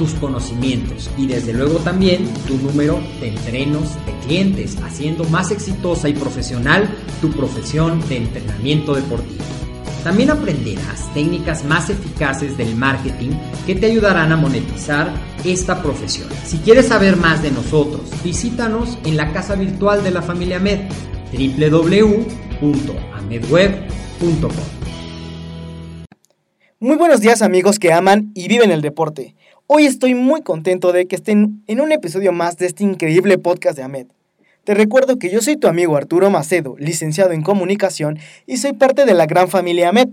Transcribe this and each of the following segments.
tus conocimientos y desde luego también tu número de entrenos de clientes, haciendo más exitosa y profesional tu profesión de entrenamiento deportivo. También aprenderás técnicas más eficaces del marketing que te ayudarán a monetizar esta profesión. Si quieres saber más de nosotros, visítanos en la casa virtual de la familia Med, www.amedweb.com. Muy buenos días amigos que aman y viven el deporte. Hoy estoy muy contento de que estén en un episodio más de este increíble podcast de Ahmed. Te recuerdo que yo soy tu amigo Arturo Macedo, licenciado en comunicación y soy parte de la gran familia Ahmed.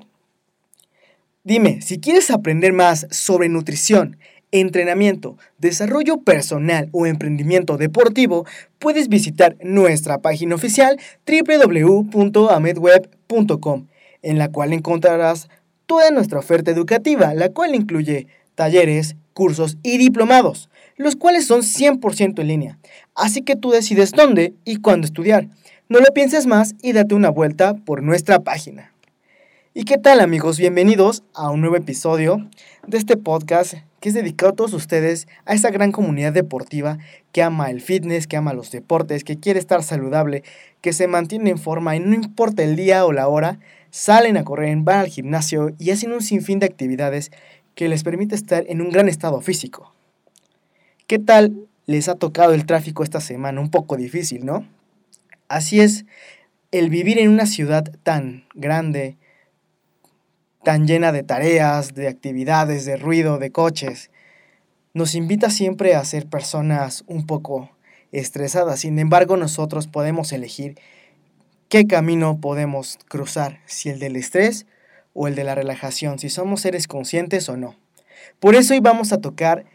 Dime, si quieres aprender más sobre nutrición, entrenamiento, desarrollo personal o emprendimiento deportivo, puedes visitar nuestra página oficial www.amedweb.com, en la cual encontrarás toda nuestra oferta educativa, la cual incluye talleres, cursos y diplomados, los cuales son 100% en línea. Así que tú decides dónde y cuándo estudiar. No lo pienses más y date una vuelta por nuestra página. ¿Y qué tal amigos? Bienvenidos a un nuevo episodio de este podcast que es dedicado a todos ustedes, a esa gran comunidad deportiva que ama el fitness, que ama los deportes, que quiere estar saludable, que se mantiene en forma y no importa el día o la hora, salen a correr, van al gimnasio y hacen un sinfín de actividades que les permite estar en un gran estado físico. ¿Qué tal les ha tocado el tráfico esta semana? Un poco difícil, ¿no? Así es, el vivir en una ciudad tan grande, tan llena de tareas, de actividades, de ruido, de coches, nos invita siempre a ser personas un poco estresadas. Sin embargo, nosotros podemos elegir qué camino podemos cruzar, si el del estrés o el de la relajación, si somos seres conscientes o no. Por eso hoy vamos a tocar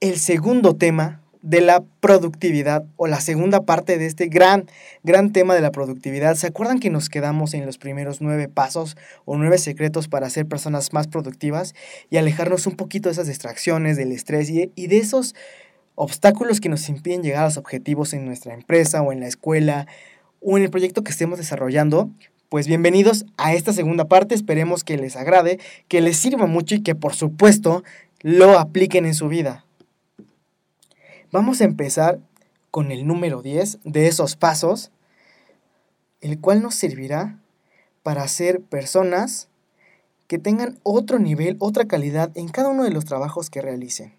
el segundo tema de la productividad o la segunda parte de este gran, gran tema de la productividad. ¿Se acuerdan que nos quedamos en los primeros nueve pasos o nueve secretos para ser personas más productivas y alejarnos un poquito de esas distracciones, del estrés y, de esos obstáculos que nos impiden llegar a los objetivos en nuestra empresa o en la escuela o en el proyecto que estemos desarrollando? Pues bienvenidos a esta segunda parte, esperemos que les agrade, que les sirva mucho y que por supuesto lo apliquen en su vida. Vamos a empezar con el número 10 de esos pasos, el cual nos servirá para ser personas que tengan otro nivel, otra calidad en cada uno de los trabajos que realicen.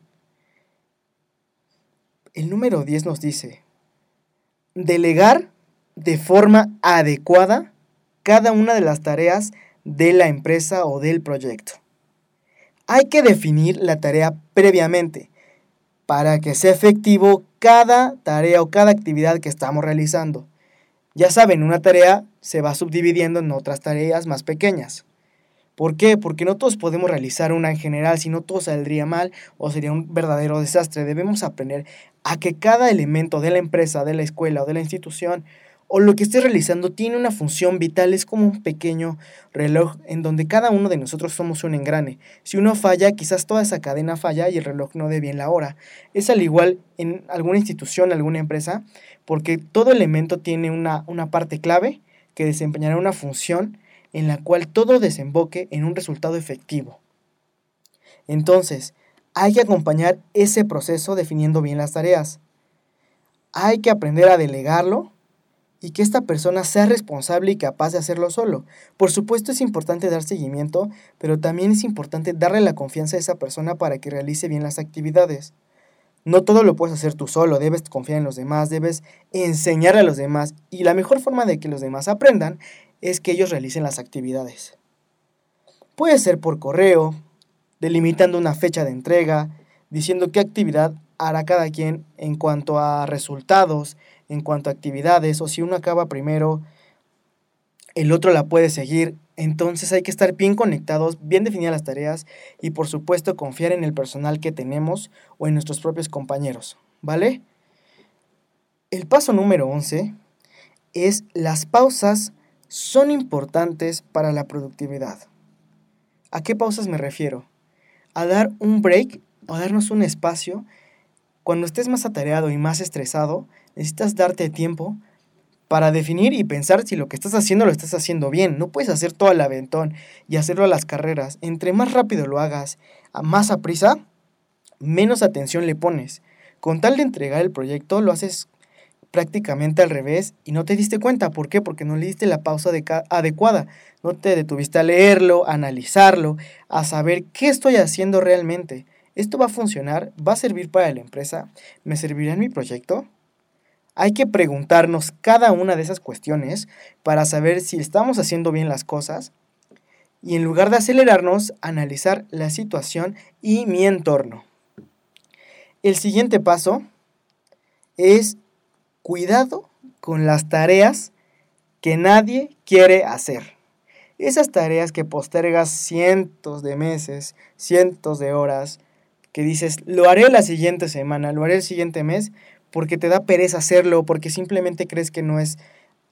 El número 10 nos dice, delegar de forma adecuada cada una de las tareas de la empresa o del proyecto. Hay que definir la tarea previamente para que sea efectivo cada tarea o cada actividad que estamos realizando. Ya saben, una tarea se va subdividiendo en otras tareas más pequeñas. ¿Por qué? Porque no todos podemos realizar una en general, si no todo saldría mal o sería un verdadero desastre. Debemos aprender a que cada elemento de la empresa, de la escuela o de la institución o lo que esté realizando tiene una función vital, es como un pequeño reloj en donde cada uno de nosotros somos un engrane. Si uno falla, quizás toda esa cadena falla y el reloj no dé bien la hora. Es al igual en alguna institución, alguna empresa, porque todo elemento tiene una, una parte clave que desempeñará una función en la cual todo desemboque en un resultado efectivo. Entonces, hay que acompañar ese proceso definiendo bien las tareas. Hay que aprender a delegarlo y que esta persona sea responsable y capaz de hacerlo solo. Por supuesto es importante dar seguimiento, pero también es importante darle la confianza a esa persona para que realice bien las actividades. No todo lo puedes hacer tú solo, debes confiar en los demás, debes enseñarle a los demás y la mejor forma de que los demás aprendan es que ellos realicen las actividades. Puede ser por correo, delimitando una fecha de entrega, diciendo qué actividad hará cada quien en cuanto a resultados, en cuanto a actividades, o si uno acaba primero, el otro la puede seguir. Entonces hay que estar bien conectados, bien definidas las tareas y por supuesto confiar en el personal que tenemos o en nuestros propios compañeros, ¿vale? El paso número 11 es las pausas son importantes para la productividad. ¿A qué pausas me refiero? A dar un break o darnos un espacio. Cuando estés más atareado y más estresado, necesitas darte tiempo para definir y pensar si lo que estás haciendo lo estás haciendo bien. No puedes hacer todo al aventón y hacerlo a las carreras. Entre más rápido lo hagas, a más a prisa, menos atención le pones. Con tal de entregar el proyecto, lo haces prácticamente al revés y no te diste cuenta. ¿Por qué? Porque no le diste la pausa adecuada. No te detuviste a leerlo, a analizarlo, a saber qué estoy haciendo realmente. ¿Esto va a funcionar? ¿Va a servir para la empresa? ¿Me servirá en mi proyecto? Hay que preguntarnos cada una de esas cuestiones para saber si estamos haciendo bien las cosas y en lugar de acelerarnos, analizar la situación y mi entorno. El siguiente paso es cuidado con las tareas que nadie quiere hacer. Esas tareas que postergas cientos de meses, cientos de horas, que dices, lo haré la siguiente semana, lo haré el siguiente mes, porque te da pereza hacerlo, porque simplemente crees que no es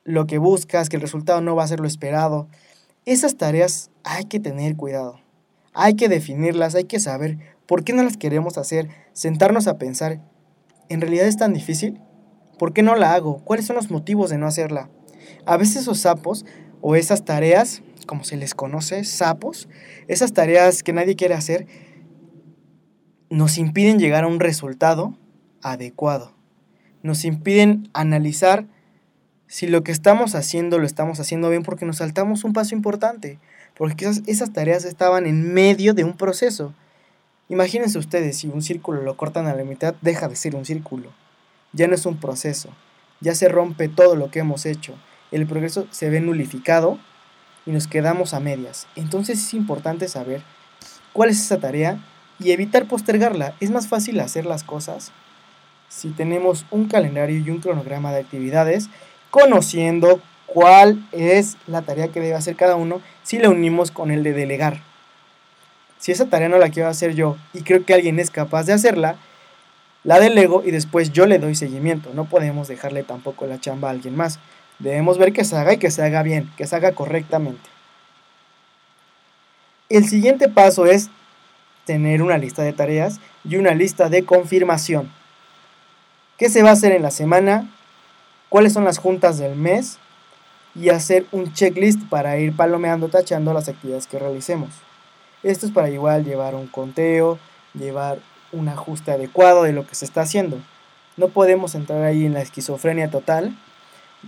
lo que buscas, que el resultado no va a ser lo esperado. Esas tareas hay que tener cuidado. Hay que definirlas, hay que saber por qué no las queremos hacer, sentarnos a pensar, ¿en realidad es tan difícil? ¿Por qué no la hago? ¿Cuáles son los motivos de no hacerla? A veces esos sapos o esas tareas, como se les conoce, sapos, esas tareas que nadie quiere hacer, nos impiden llegar a un resultado adecuado nos impiden analizar si lo que estamos haciendo lo estamos haciendo bien porque nos saltamos un paso importante, porque esas, esas tareas estaban en medio de un proceso. Imagínense ustedes, si un círculo lo cortan a la mitad, deja de ser un círculo. Ya no es un proceso, ya se rompe todo lo que hemos hecho. El progreso se ve nulificado y nos quedamos a medias. Entonces es importante saber cuál es esa tarea y evitar postergarla. Es más fácil hacer las cosas si tenemos un calendario y un cronograma de actividades, conociendo cuál es la tarea que debe hacer cada uno si la unimos con el de delegar. Si esa tarea no la quiero hacer yo y creo que alguien es capaz de hacerla, la delego y después yo le doy seguimiento. No podemos dejarle tampoco la chamba a alguien más. Debemos ver que se haga y que se haga bien, que se haga correctamente. El siguiente paso es tener una lista de tareas y una lista de confirmación qué se va a hacer en la semana, cuáles son las juntas del mes y hacer un checklist para ir palomeando, tachando las actividades que realicemos. Esto es para igual llevar un conteo, llevar un ajuste adecuado de lo que se está haciendo. No podemos entrar ahí en la esquizofrenia total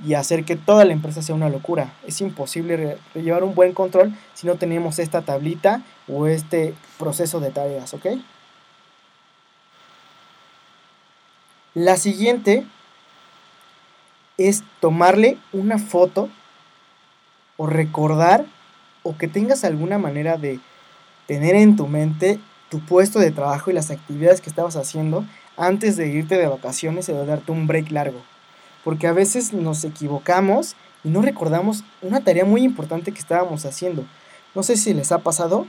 y hacer que toda la empresa sea una locura. Es imposible llevar un buen control si no tenemos esta tablita o este proceso de tareas, ¿ok? La siguiente es tomarle una foto o recordar o que tengas alguna manera de tener en tu mente tu puesto de trabajo y las actividades que estabas haciendo antes de irte de vacaciones o de darte un break largo. Porque a veces nos equivocamos y no recordamos una tarea muy importante que estábamos haciendo. No sé si les ha pasado,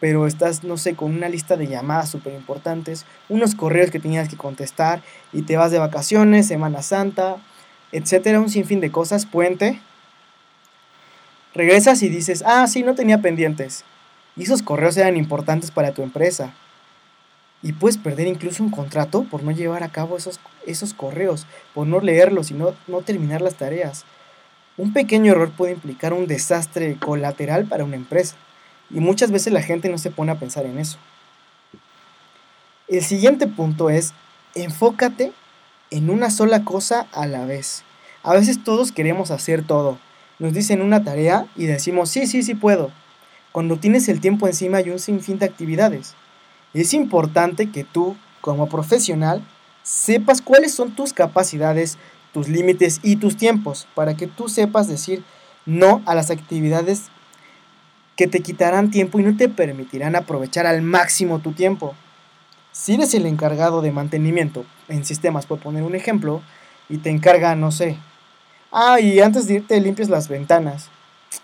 pero estás, no sé, con una lista de llamadas súper importantes, unos correos que tenías que contestar y te vas de vacaciones, Semana Santa, etcétera, un sinfín de cosas, puente. Regresas y dices, ah, sí, no tenía pendientes. Y esos correos eran importantes para tu empresa. Y puedes perder incluso un contrato por no llevar a cabo esos, esos correos, por no leerlos y no, no terminar las tareas. Un pequeño error puede implicar un desastre colateral para una empresa. Y muchas veces la gente no se pone a pensar en eso. El siguiente punto es enfócate en una sola cosa a la vez. A veces todos queremos hacer todo. Nos dicen una tarea y decimos, sí, sí, sí puedo. Cuando tienes el tiempo encima hay un sinfín de actividades. Es importante que tú, como profesional, sepas cuáles son tus capacidades, tus límites y tus tiempos, para que tú sepas decir no a las actividades que te quitarán tiempo y no te permitirán aprovechar al máximo tu tiempo. Si eres el encargado de mantenimiento en sistemas, por poner un ejemplo, y te encarga, no sé, ah, y antes de irte limpias las ventanas.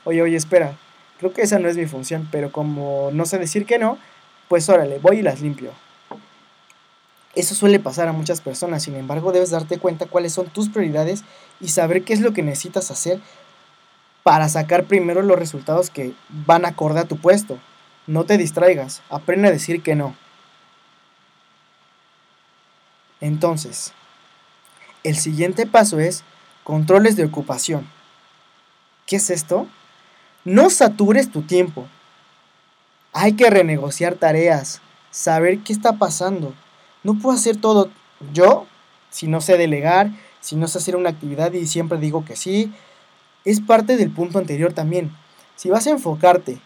Oye, oye, espera, creo que esa no es mi función, pero como no sé decir que no, pues órale, voy y las limpio. Eso suele pasar a muchas personas, sin embargo debes darte cuenta cuáles son tus prioridades y saber qué es lo que necesitas hacer para sacar primero los resultados que van acorde a tu puesto. No te distraigas, aprende a decir que no. Entonces, el siguiente paso es controles de ocupación. ¿Qué es esto? No satures tu tiempo. Hay que renegociar tareas, saber qué está pasando. No puedo hacer todo yo si no sé delegar, si no sé hacer una actividad y siempre digo que sí, es parte del punto anterior también. Si vas a enfocarte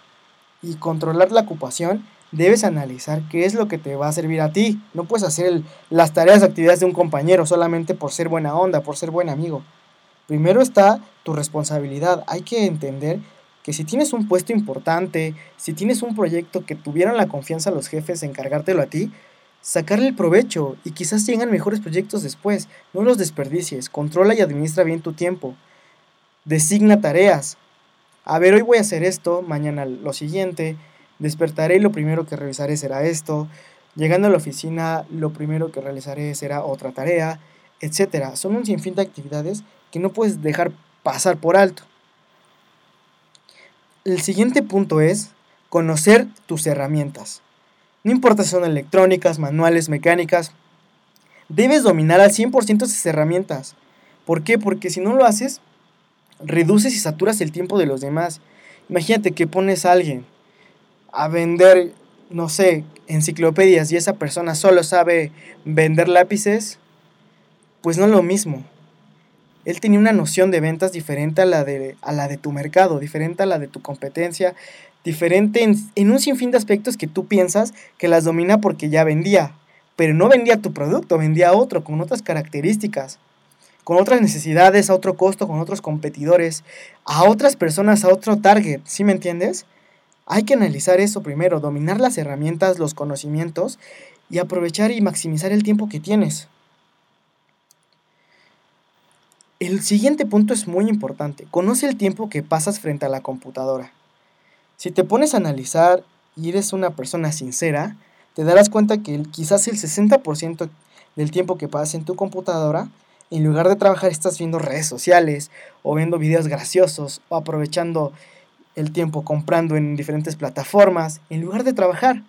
y controlar la ocupación, debes analizar qué es lo que te va a servir a ti. No puedes hacer las tareas, actividades de un compañero solamente por ser buena onda, por ser buen amigo. Primero está tu responsabilidad. Hay que entender que si tienes un puesto importante, si tienes un proyecto que tuvieran la confianza los jefes en encargártelo a ti, sacarle el provecho y quizás tengan mejores proyectos después. No los desperdicies. Controla y administra bien tu tiempo. Designa tareas. A ver, hoy voy a hacer esto, mañana lo siguiente. Despertaré y lo primero que revisaré será esto. Llegando a la oficina, lo primero que realizaré será otra tarea, etc. Son un sinfín de actividades que no puedes dejar pasar por alto. El siguiente punto es conocer tus herramientas. No importa si son electrónicas, manuales, mecánicas, debes dominar al 100% esas herramientas. ¿Por qué? Porque si no lo haces, reduces y saturas el tiempo de los demás. Imagínate que pones a alguien a vender, no sé, enciclopedias y esa persona solo sabe vender lápices, pues no es lo mismo. Él tenía una noción de ventas diferente a la de, a la de tu mercado, diferente a la de tu competencia, diferente en, un sinfín de aspectos que tú piensas que las domina porque ya vendía, pero no vendía tu producto, vendía otro con otras características con otras necesidades, a otro costo, con otros competidores, a otras personas, a otro target, ¿sí me entiendes? Hay que analizar eso primero, dominar las herramientas, los conocimientos y aprovechar y maximizar el tiempo que tienes. El siguiente punto es muy importante. Conoce el tiempo que pasas frente a la computadora. Si te pones a analizar y eres una persona sincera, te darás cuenta que quizás el 60% del tiempo que pasas en tu computadora en lugar de trabajar estás viendo redes sociales o viendo videos graciosos o aprovechando el tiempo comprando en diferentes plataformas en lugar de trabajar.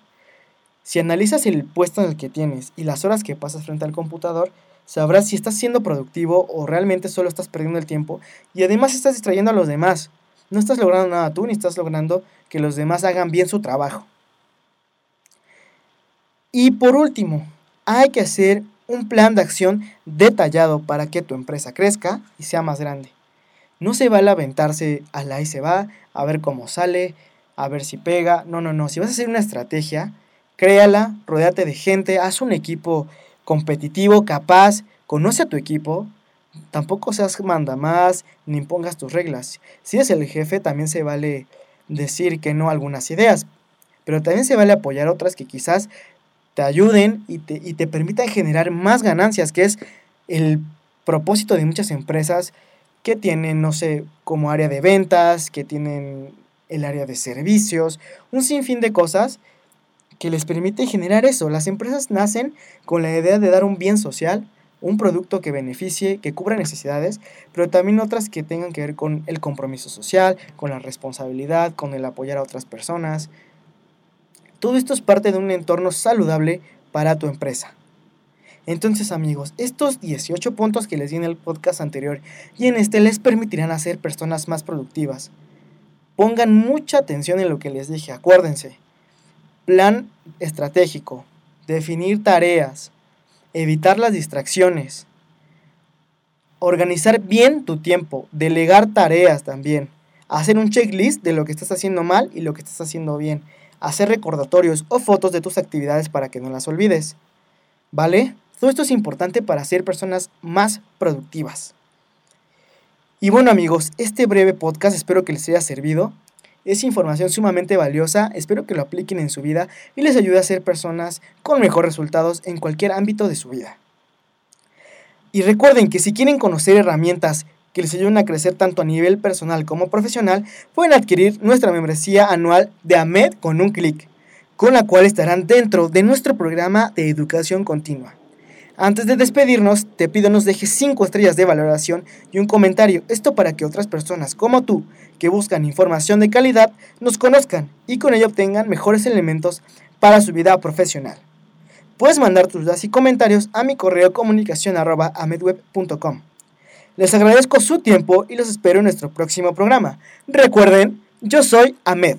Si analizas el puesto en el que tienes y las horas que pasas frente al computador, sabrás si estás siendo productivo o realmente solo estás perdiendo el tiempo y además estás distrayendo a los demás. No estás logrando nada tú ni estás logrando que los demás hagan bien su trabajo. Y por último, hay que hacer un plan de acción detallado para que tu empresa crezca y sea más grande. No se vale aventarse a la y se va, a ver cómo sale, a ver si pega. No, no, no. Si vas a hacer una estrategia, créala, rodéate de gente, haz un equipo competitivo, capaz, conoce a tu equipo. Tampoco seas manda más, ni impongas tus reglas. Si eres el jefe, también se vale decir que no algunas ideas, pero también se vale apoyar otras que quizás te ayuden y te, y te permitan generar más ganancias, que es el propósito de muchas empresas que tienen, no sé, como área de ventas, que tienen el área de servicios, un sinfín de cosas que les permite generar eso. Las empresas nacen con la idea de dar un bien social, un producto que beneficie, que cubra necesidades, pero también otras que tengan que ver con el compromiso social, con la responsabilidad, con el apoyar a otras personas, todo esto es parte de un entorno saludable para tu empresa. Entonces amigos, estos 18 puntos que les di en el podcast anterior y en este les permitirán hacer personas más productivas. Pongan mucha atención en lo que les dije, acuérdense. Plan estratégico, definir tareas, evitar las distracciones, organizar bien tu tiempo, delegar tareas también, hacer un checklist de lo que estás haciendo mal y lo que estás haciendo bien, hacer recordatorios o fotos de tus actividades para que no las olvides. ¿Vale? Todo esto es importante para ser personas más productivas. Y bueno amigos, este breve podcast espero que les haya servido. Es información sumamente valiosa, espero que lo apliquen en su vida y les ayude a ser personas con mejores resultados en cualquier ámbito de su vida. Y recuerden que si quieren conocer herramientas que les ayuden a crecer tanto a nivel personal como profesional, pueden adquirir nuestra membresía anual de AMED con un clic, con la cual estarán dentro de nuestro programa de educación continua. Antes de despedirnos, te pido nos dejes 5 estrellas de valoración y un comentario, esto para que otras personas como tú, que buscan información de calidad, nos conozcan y con ello obtengan mejores elementos para su vida profesional. Puedes mandar tus dudas y comentarios a mi correo comunicación. Les agradezco su tiempo y los espero en nuestro próximo programa. Recuerden, yo soy Ahmed.